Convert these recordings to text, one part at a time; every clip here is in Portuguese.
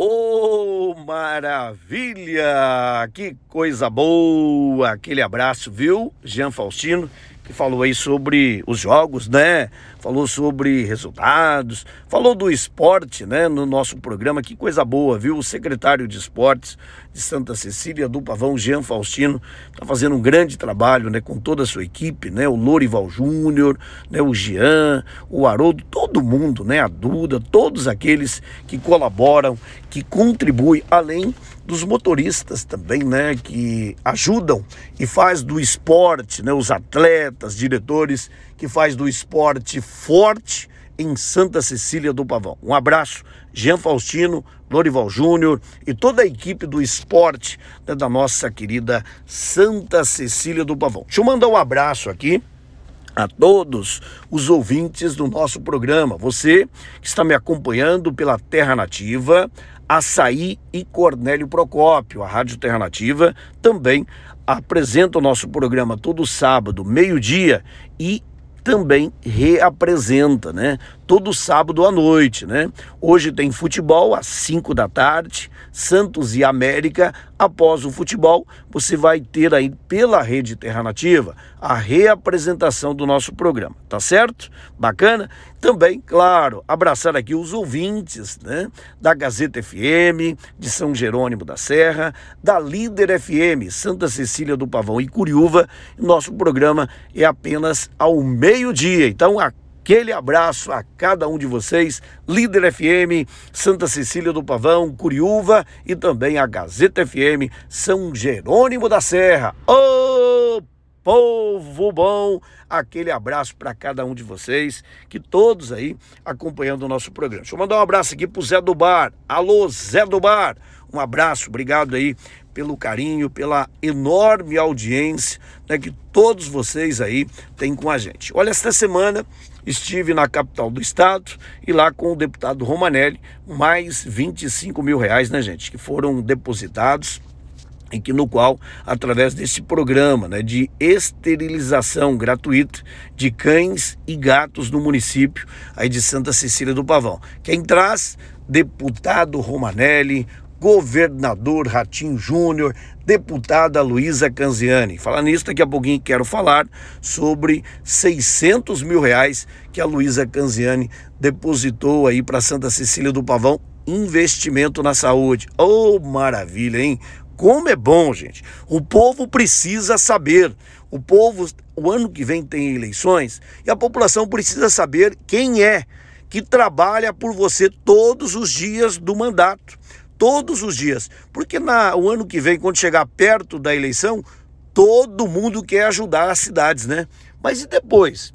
Oh, maravilha! Que coisa boa! Aquele abraço, viu, Jean Faustino? que falou aí sobre os jogos, né? Falou sobre resultados, falou do esporte, né? No nosso programa, que coisa boa, viu? O secretário de esportes de Santa Cecília do Pavão, Jean Faustino, tá fazendo um grande trabalho, né? Com toda a sua equipe, né? O Lorival Júnior, né? O Jean, o Haroldo, todo mundo, né? A Duda, todos aqueles que colaboram, que contribuem, além dos motoristas também, né, que ajudam e faz do esporte, né, os atletas, diretores que faz do esporte forte em Santa Cecília do Pavão. Um abraço, Jean Faustino, Lorival Júnior e toda a equipe do esporte né, da nossa querida Santa Cecília do Pavão. Deixa eu mandar um abraço aqui a todos os ouvintes do nosso programa. Você que está me acompanhando pela Terra Nativa, Açaí e Cornélio Procópio. A Rádio Terra Nativa também apresenta o nosso programa todo sábado, meio-dia, e também reapresenta, né? Todo sábado à noite, né? Hoje tem futebol às 5 da tarde, Santos e América. Após o futebol, você vai ter aí pela Rede Terra Nativa a reapresentação do nosso programa, tá certo? Bacana? Também, claro, abraçar aqui os ouvintes, né? Da Gazeta FM, de São Jerônimo da Serra, da Líder FM, Santa Cecília do Pavão e Curiúva. Nosso programa é apenas ao meio-dia. Então, a Aquele abraço a cada um de vocês, Líder FM, Santa Cecília do Pavão, Curiúva e também a Gazeta FM, São Jerônimo da Serra. Ô oh, povo bom! Aquele abraço para cada um de vocês, que todos aí acompanhando o nosso programa. Deixa eu mandar um abraço aqui pro Zé do Bar. Alô, Zé do Bar! Um abraço, obrigado aí pelo carinho, pela enorme audiência né, que todos vocês aí têm com a gente. Olha, esta semana estive na capital do estado e lá com o deputado Romanelli, mais 25 mil reais, né, gente, que foram depositados e que no qual, através desse programa né, de esterilização gratuita de cães e gatos no município aí de Santa Cecília do Pavão. Quem traz? Deputado Romanelli, governador Ratinho Júnior, deputada Luísa Canziani. Falar nisso, daqui a pouquinho quero falar sobre 600 mil reais que a Luísa Canziani depositou aí para Santa Cecília do Pavão, investimento na saúde. Oh, maravilha, hein? Como é bom, gente. O povo precisa saber. O povo, o ano que vem tem eleições e a população precisa saber quem é que trabalha por você todos os dias do mandato todos os dias. Porque na, o ano que vem, quando chegar perto da eleição, todo mundo quer ajudar as cidades, né? Mas e depois?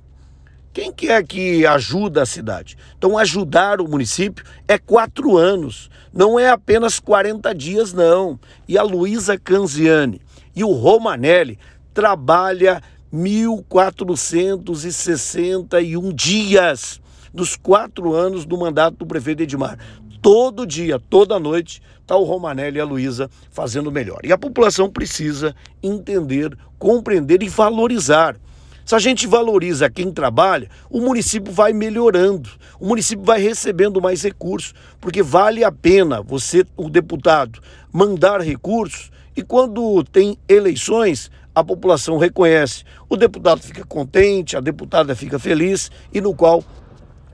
Quem quer é que ajuda a cidade? Então, ajudar o município é quatro anos, não é apenas 40 dias, não. E a Luísa Canziani e o Romanelli trabalha 1.461 dias nos quatro anos do mandato do prefeito Edmar todo dia, toda noite, está o Romanelli e a Luísa fazendo melhor. E a população precisa entender, compreender e valorizar. Se a gente valoriza quem trabalha, o município vai melhorando, o município vai recebendo mais recursos, porque vale a pena você, o deputado, mandar recursos e quando tem eleições, a população reconhece, o deputado fica contente, a deputada fica feliz e no qual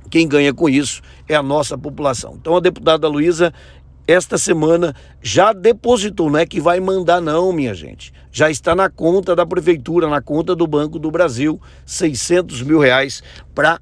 quem ganha com isso é a nossa população. Então a deputada Luísa, esta semana, já depositou, não é que vai mandar, não, minha gente. Já está na conta da prefeitura, na conta do Banco do Brasil, 600 mil reais para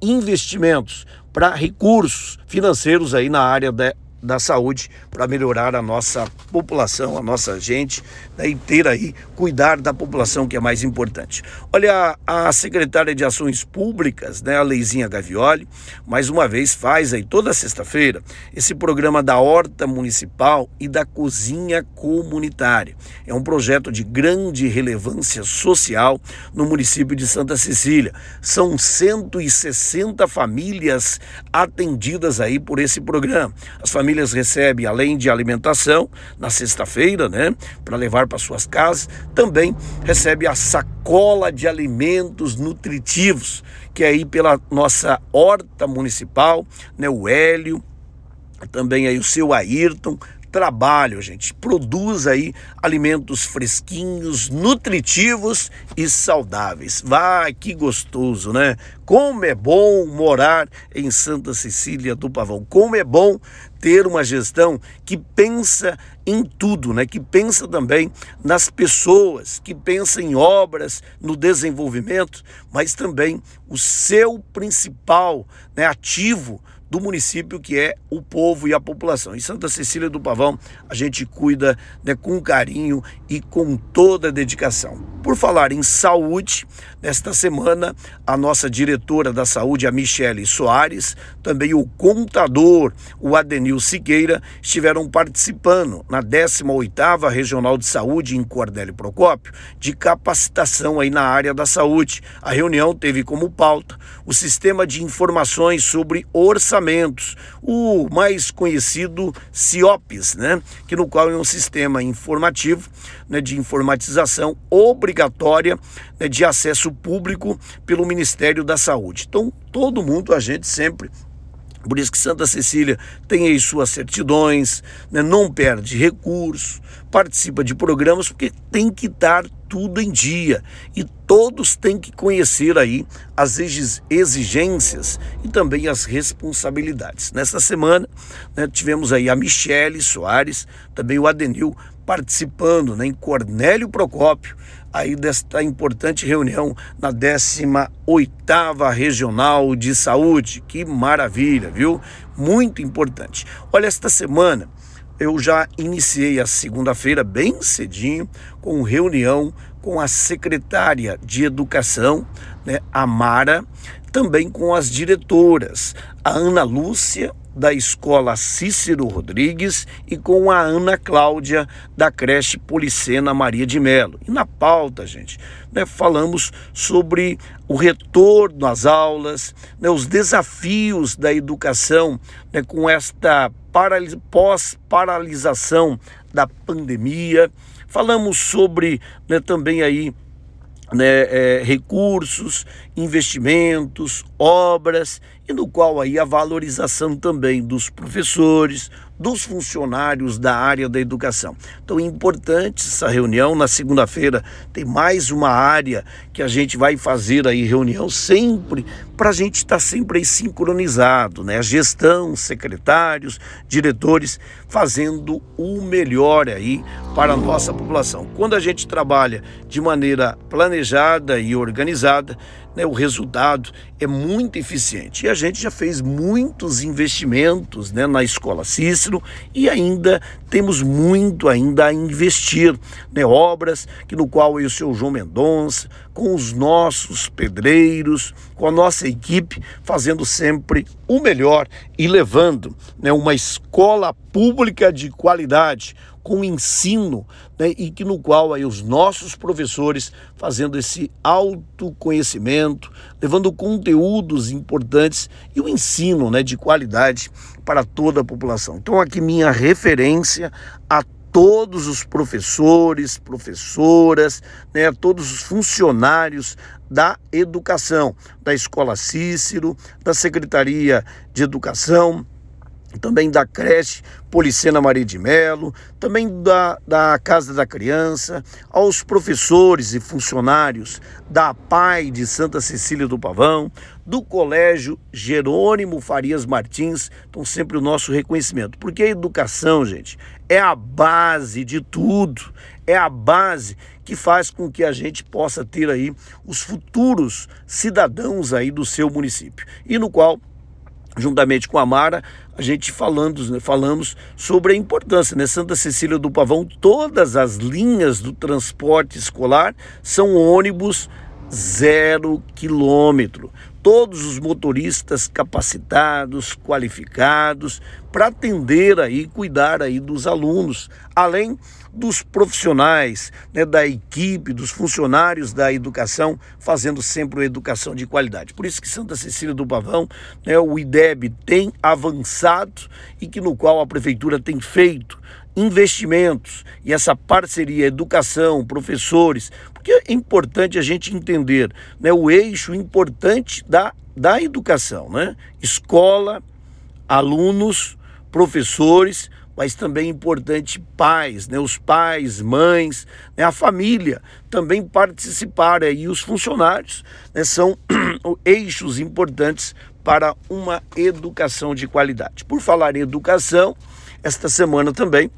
investimentos, para recursos financeiros aí na área da da saúde para melhorar a nossa população, a nossa gente né, e ter aí, cuidar da população que é mais importante. Olha, a secretária de Ações Públicas, né, a Leizinha Gavioli, mais uma vez faz aí toda sexta-feira esse programa da Horta Municipal e da Cozinha Comunitária. É um projeto de grande relevância social no município de Santa Cecília. São 160 famílias atendidas aí por esse programa. As famílias famílias recebem, além de alimentação, na sexta-feira, né, para levar para suas casas, também recebe a sacola de alimentos nutritivos, que é aí pela nossa horta municipal, né, o Hélio, também aí o seu Ayrton, trabalho, gente. Produz aí alimentos fresquinhos, nutritivos e saudáveis. Vá, que gostoso, né? Como é bom morar em Santa Cecília do Pavão. Como é bom ter uma gestão que pensa em tudo, né? Que pensa também nas pessoas, que pensa em obras, no desenvolvimento, mas também o seu principal né, ativo do município, que é o povo e a população. Em Santa Cecília do Pavão, a gente cuida né, com carinho e com toda a dedicação. Por falar em saúde, nesta semana, a nossa diretora da saúde, a Michele Soares, também o contador, o Adenil Siqueira, estiveram participando na 18ª Regional de Saúde em Cordélio Procópio, de capacitação aí na área da saúde. A reunião teve como pauta o sistema de informações sobre o mais conhecido CIOPS, né, que no qual é um sistema informativo né, de informatização obrigatória né, de acesso público pelo Ministério da Saúde. Então, todo mundo, a gente sempre por isso que Santa Cecília tem aí suas certidões, né, não perde recurso, participa de programas, porque tem que dar tudo em dia. E todos têm que conhecer aí as exigências e também as responsabilidades. Nessa semana, né, tivemos aí a Michele Soares, também o Adenil participando né, em Cornélio Procópio, aí desta importante reunião na 18ª Regional de Saúde. Que maravilha, viu? Muito importante. Olha, esta semana eu já iniciei a segunda-feira bem cedinho com reunião com a secretária de Educação, né, a Mara, também com as diretoras, a Ana Lúcia da Escola Cícero Rodrigues e com a Ana Cláudia da creche Policena Maria de Melo. E na pauta, gente, né, falamos sobre o retorno às aulas, né, os desafios da educação né, com esta pós-paralisação da pandemia. Falamos sobre né, também aí né, é, recursos, investimentos, obras, e no qual aí a valorização também dos professores, dos funcionários da área da educação. Então é importante essa reunião. Na segunda-feira tem mais uma área que a gente vai fazer aí reunião sempre para a gente estar tá sempre aí sincronizado, né? A gestão, secretários, diretores fazendo o melhor aí para a nossa população. Quando a gente trabalha de maneira planejada e organizada, né, o resultado é muito eficiente. E a gente já fez muitos investimentos né, na Escola E ainda temos muito ainda a investir. Né, obras que no qual o seu João Mendonça, com os nossos pedreiros, com a nossa equipe, fazendo sempre o melhor e levando né, uma escola pública de qualidade, com ensino, né, e que no qual aí os nossos professores fazendo esse autoconhecimento, levando conteúdos importantes e o ensino né, de qualidade para toda a população. Então aqui minha referência a todos os professores, professoras, né, todos os funcionários da educação, da Escola Cícero, da Secretaria de Educação, também da creche Policena Maria de Melo, também da, da Casa da Criança, aos professores e funcionários da PAI de Santa Cecília do Pavão, do Colégio Jerônimo Farias Martins, então sempre o nosso reconhecimento, porque a educação, gente, é a base de tudo, é a base que faz com que a gente possa ter aí os futuros cidadãos aí do seu município, e no qual juntamente com a Mara, a gente falando, né, falamos sobre a importância, né? Santa Cecília do Pavão, todas as linhas do transporte escolar são ônibus zero quilômetro. Todos os motoristas capacitados, qualificados, para atender aí, cuidar aí dos alunos, além dos profissionais, né, da equipe, dos funcionários da educação, fazendo sempre uma educação de qualidade. Por isso que Santa Cecília do Pavão, né, o IDEB tem avançado e que no qual a prefeitura tem feito investimentos e essa parceria educação, professores, porque é importante a gente entender né, o eixo importante da, da educação, né? Escola, alunos, professores, mas também importante pais, né? Os pais, mães, né? a família também participar e os funcionários né? são eixos importantes para uma educação de qualidade. Por falar em educação, esta semana também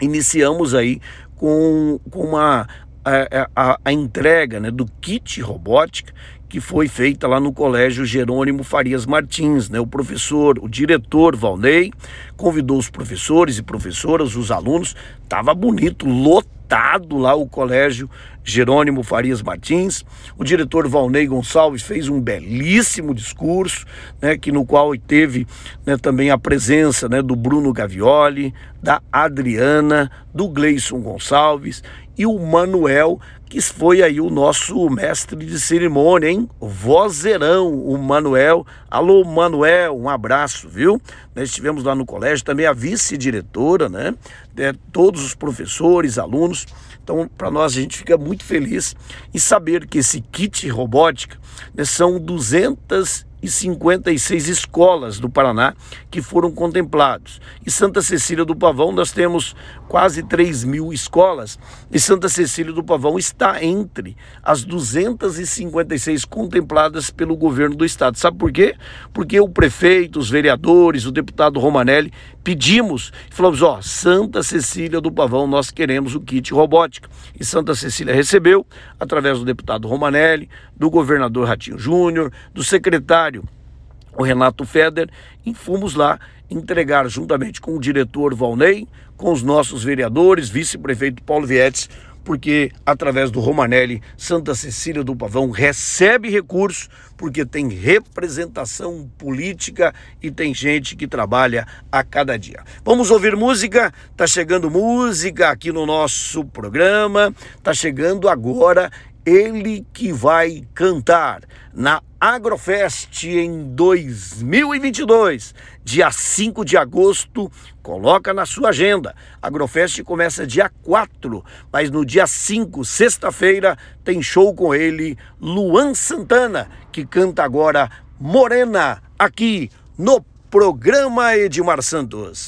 iniciamos aí com, com uma a, a, a entrega né, do kit robótica que foi feita lá no Colégio Jerônimo Farias Martins. Né? O professor, o diretor Valnei, convidou os professores e professoras, os alunos, estava bonito, lotado lá o Colégio Jerônimo Farias Martins. O diretor Valnei Gonçalves fez um belíssimo discurso, né, que no qual teve né, também a presença né, do Bruno Gavioli, da Adriana, do Gleison Gonçalves e o Manuel, que foi aí o nosso mestre de cerimônia, hein? Vozeirão, o Manuel. Alô, Manuel, um abraço, viu? Nós estivemos lá no colégio, também a vice-diretora, né? É, todos os professores, alunos. Então, para nós, a gente fica muito feliz em saber que esse kit robótica né, são 200 e 56 escolas do Paraná que foram contemplados. Em Santa Cecília do Pavão nós temos quase 3 mil escolas e Santa Cecília do Pavão está entre as 256 contempladas pelo governo do estado. Sabe por quê? Porque o prefeito, os vereadores, o deputado Romanelli pedimos e falamos: ó, Santa Cecília do Pavão, nós queremos o kit robótica. E Santa Cecília recebeu, através do deputado Romanelli, do governador Ratinho Júnior, do secretário o Renato Feder, e fomos lá entregar juntamente com o diretor Valnei, com os nossos vereadores, vice-prefeito Paulo Vietes, porque através do Romanelli, Santa Cecília do Pavão recebe recursos, porque tem representação política e tem gente que trabalha a cada dia. Vamos ouvir música? Tá chegando música aqui no nosso programa. Tá chegando agora ele que vai cantar na Agrofest em 2022, dia 5 de agosto. Coloca na sua agenda. Agrofest começa dia 4, mas no dia 5, sexta-feira, tem show com ele, Luan Santana, que canta agora Morena, aqui no programa Edmar Santos.